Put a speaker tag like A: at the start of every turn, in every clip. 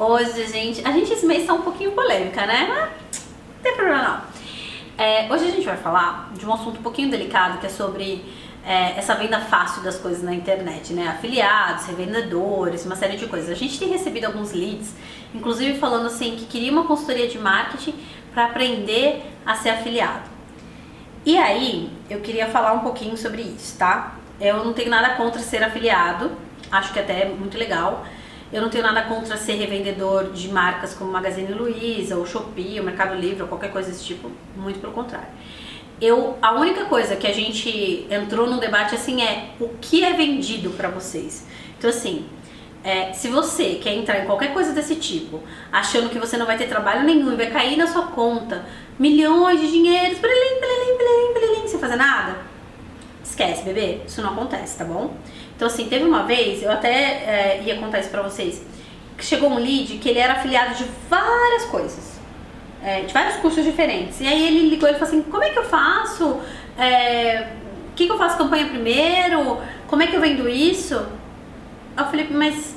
A: Hoje, gente, a gente esse mês tá um pouquinho polêmica, né? Mas não tem problema não. É, hoje a gente vai falar de um assunto um pouquinho delicado que é sobre é, essa venda fácil das coisas na internet, né? Afiliados, revendedores, uma série de coisas. A gente tem recebido alguns leads, inclusive falando assim que queria uma consultoria de marketing para aprender a ser afiliado. E aí, eu queria falar um pouquinho sobre isso, tá? Eu não tenho nada contra ser afiliado, acho que até é muito legal. Eu não tenho nada contra ser revendedor de marcas como Magazine Luiza, ou Shopee, ou Mercado Livre, ou qualquer coisa desse tipo, muito pelo contrário. Eu, a única coisa que a gente entrou no debate assim é o que é vendido para vocês. Então assim, é, se você quer entrar em qualquer coisa desse tipo, achando que você não vai ter trabalho nenhum e vai cair na sua conta milhões de dinheiros, blilim, blilim, blilim, blilim, sem fazer nada, esquece, bebê, isso não acontece, tá bom? Então, assim, teve uma vez, eu até é, ia contar isso pra vocês, que chegou um lead que ele era afiliado de várias coisas, é, de vários cursos diferentes. E aí ele ligou e falou assim: como é que eu faço? É, o que, que eu faço campanha primeiro? Como é que eu vendo isso? Eu falei, mas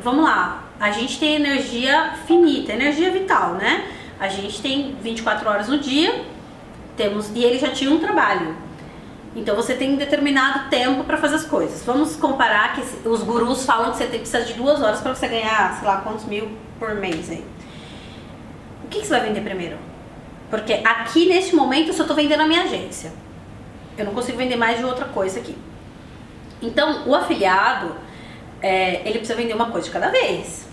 A: vamos lá, a gente tem energia finita, energia vital, né? A gente tem 24 horas no dia, temos e ele já tinha um trabalho. Então você tem um determinado tempo para fazer as coisas. Vamos comparar que os gurus falam que você tem, precisa de duas horas para você ganhar, sei lá, quantos mil por mês aí. O que, que você vai vender primeiro? Porque aqui neste momento eu só estou vendendo a minha agência. Eu não consigo vender mais de outra coisa aqui. Então o afiliado é, ele precisa vender uma coisa de cada vez.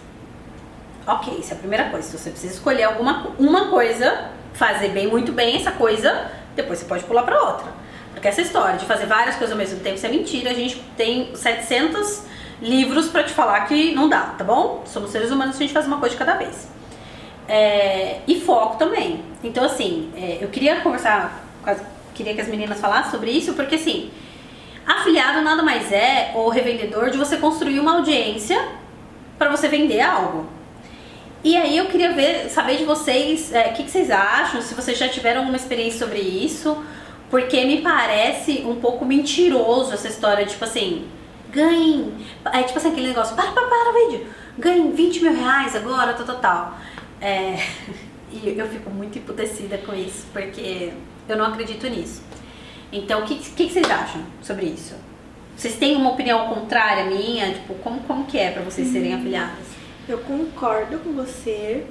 A: Ok, isso é a primeira coisa. Então, você precisa escolher alguma uma coisa, fazer bem, muito bem essa coisa, depois você pode pular para outra. Porque essa história de fazer várias coisas ao mesmo tempo, isso é mentira. A gente tem 700 livros para te falar que não dá, tá bom? Somos seres humanos, a gente faz uma coisa de cada vez. É, e foco também. Então, assim, é, eu queria conversar, as, queria que as meninas falassem sobre isso, porque assim, afiliado nada mais é, ou revendedor, de você construir uma audiência para você vender algo. E aí eu queria ver, saber de vocês, é, o é, que, que vocês acham, se vocês já tiveram alguma experiência sobre isso, porque me parece um pouco mentiroso essa história, tipo assim, ganhem. É tipo assim, aquele negócio, para, para, para o vídeo. Ganhem 20 mil reais agora, tal, tal, tal. É, e eu fico muito emputecida com isso, porque eu não acredito nisso. Então, o que, que, que, vocês acham sobre isso? Vocês têm uma opinião contrária à minha? Tipo, como, como que é para vocês serem hum, afiliadas?
B: Eu concordo com você.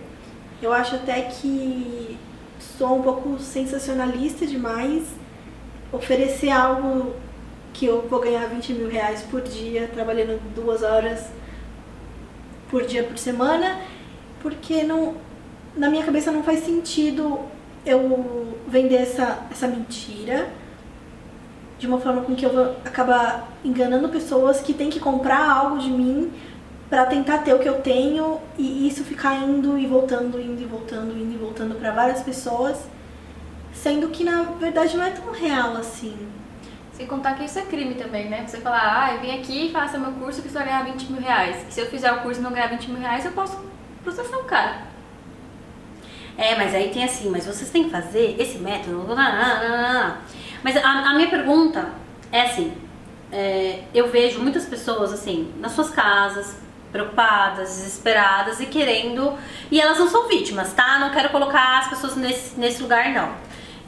B: Eu acho até que sou um pouco sensacionalista demais oferecer algo que eu vou ganhar 20 mil reais por dia, trabalhando duas horas por dia por semana, porque não, na minha cabeça não faz sentido eu vender essa, essa mentira de uma forma com que eu vou acabar enganando pessoas que têm que comprar algo de mim para tentar ter o que eu tenho e isso ficar indo e voltando, indo e voltando, indo e voltando para várias pessoas Sendo que na verdade não é tão real assim.
C: Sem contar que isso é crime também, né? Você falar, ah, eu vim aqui, faça meu curso que você vai ganhar 20 mil reais. E se eu fizer o curso e não ganhar 20 mil reais, eu posso processar o cara.
A: É, mas aí tem assim, mas vocês têm que fazer esse método. Mas a, a minha pergunta é assim: é, eu vejo muitas pessoas assim, nas suas casas, preocupadas, desesperadas e querendo. E elas não são vítimas, tá? Não quero colocar as pessoas nesse, nesse lugar, não.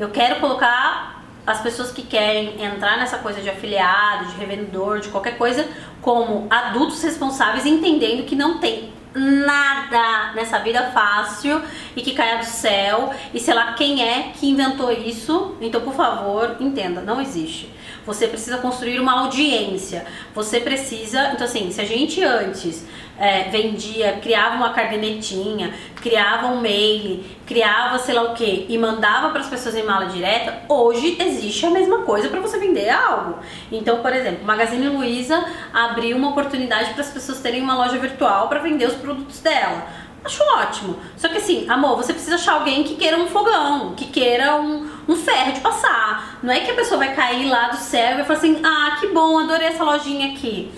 A: Eu quero colocar as pessoas que querem entrar nessa coisa de afiliado, de revendedor, de qualquer coisa, como adultos responsáveis, entendendo que não tem nada nessa vida fácil e que caia do céu e sei lá quem é que inventou isso. Então, por favor, entenda, não existe. Você precisa construir uma audiência. Você precisa, então assim, se a gente antes é, vendia, criava uma cardenetinha, criava um mail, criava sei lá o que e mandava para as pessoas em mala direta, hoje existe a mesma coisa para você vender algo. Então, por exemplo, Magazine Luiza abriu uma oportunidade para as pessoas terem uma loja virtual para vender os produtos dela. Acho ótimo. Só que assim, amor, você precisa achar alguém que queira um fogão, que queira um, um ferro de passar. Não é que a pessoa vai cair lá do céu e vai falar assim, ah, que bom, adorei essa lojinha aqui.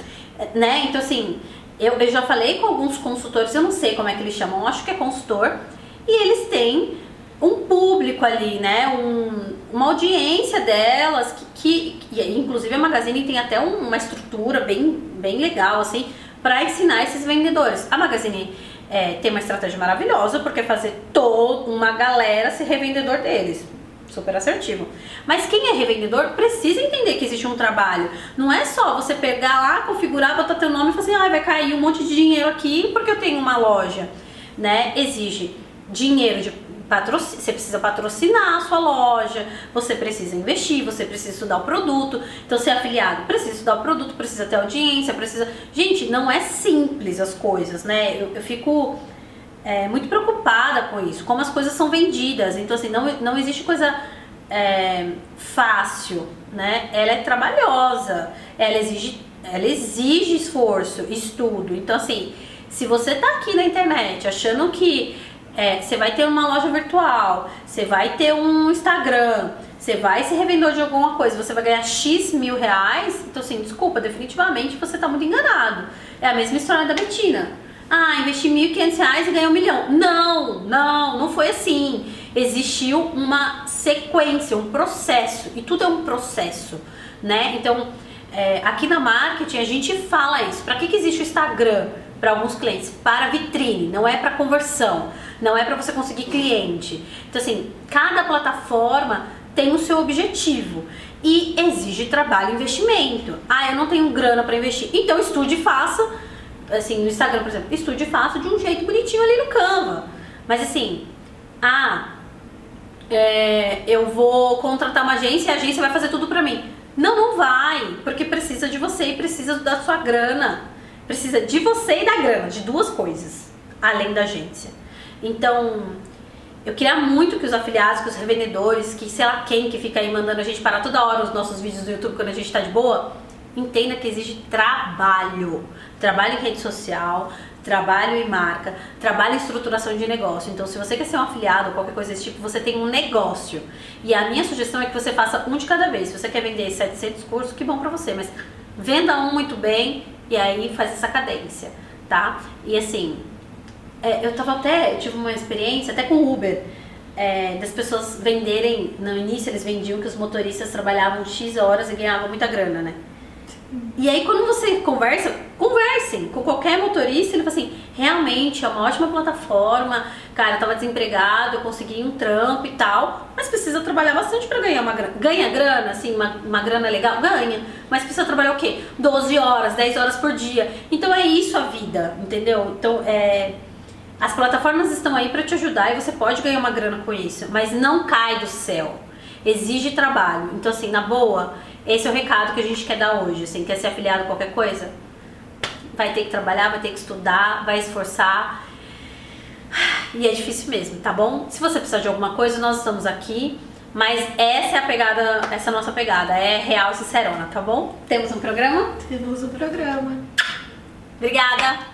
A: Né? Então assim, eu, eu já falei com alguns consultores, eu não sei como é que eles chamam, acho que é consultor, e eles têm um público ali, né? Um, uma audiência delas, que, que, inclusive a Magazine tem até uma estrutura bem, bem legal, assim, para ensinar esses vendedores. A Magazine é, tem uma estratégia maravilhosa, porque é fazer toda uma galera ser revendedor deles. Super assertivo. Mas quem é revendedor precisa entender que existe um trabalho. Não é só você pegar lá, configurar, botar teu nome e falar assim, ah, vai cair um monte de dinheiro aqui porque eu tenho uma loja. Né? Exige dinheiro de você precisa patrocinar a sua loja, você precisa investir, você precisa estudar o produto. Então, ser afiliado precisa estudar o produto, precisa ter audiência, precisa. Gente, não é simples as coisas, né? Eu, eu fico é, muito preocupada com isso, como as coisas são vendidas. Então, assim, não, não existe coisa é, fácil, né? Ela é trabalhosa, ela exige, ela exige esforço, estudo. Então, assim, se você tá aqui na internet achando que é, você vai ter uma loja virtual, você vai ter um Instagram, você vai ser revendedor de alguma coisa, você vai ganhar X mil reais, então assim, desculpa, definitivamente você tá muito enganado. É a mesma história da Betina. Ah, investi R$ 1.500 e ganhei um milhão. Não, não, não foi assim. Existiu uma sequência, um processo, e tudo é um processo, né? Então, é, aqui na marketing a gente fala isso. Para que, que existe o Instagram? Para alguns clientes, para vitrine, não é para conversão não é para você conseguir cliente. Então, assim, cada plataforma tem o seu objetivo e exige trabalho e investimento. Ah, eu não tenho grana para investir. Então, estude e faça, assim, no Instagram, por exemplo, estude e faça de um jeito bonitinho ali no Canva. Mas, assim, ah, é, eu vou contratar uma agência e a agência vai fazer tudo pra mim. Não, não vai, porque precisa de você e precisa da sua grana. Precisa de você e da grana, de duas coisas, além da agência. Então, eu queria muito que os afiliados, que os revendedores, que sei lá quem que fica aí mandando a gente parar toda hora os nossos vídeos do YouTube quando a gente tá de boa, entenda que exige trabalho. Trabalho em rede social, trabalho em marca, trabalho em estruturação de negócio. Então, se você quer ser um afiliado ou qualquer coisa desse tipo, você tem um negócio. E a minha sugestão é que você faça um de cada vez. Se você quer vender 700 cursos, que bom pra você, mas venda um muito bem e aí faz essa cadência, tá? E assim, é, eu tava até, eu tive uma experiência até com o Uber, é, das pessoas venderem, no início eles vendiam que os motoristas trabalhavam X horas e ganhavam muita grana, né? E aí quando você conversa, conversem com qualquer motorista, ele fala assim, realmente é uma ótima plataforma, cara, eu tava desempregado, eu consegui um trampo e tal, mas precisa trabalhar bastante para ganhar uma grana. Ganha grana, assim, uma, uma grana legal? Ganha, mas precisa trabalhar o quê? 12 horas, 10 horas por dia. Então é isso a vida, entendeu? Então é as plataformas estão aí para te ajudar e você pode ganhar uma grana com isso, mas não cai do céu. Exige trabalho. Então, assim, na boa, esse é o recado que a gente quer dar hoje. Assim, quer ser afiliado a qualquer coisa? Vai ter que trabalhar, vai ter que estudar, vai esforçar. E é difícil mesmo, tá bom? Se você precisar de alguma coisa, nós estamos aqui. Mas essa é a pegada, essa é a nossa pegada, é real e sincerona, tá bom? Temos um programa?
B: Temos um programa.
A: Obrigada!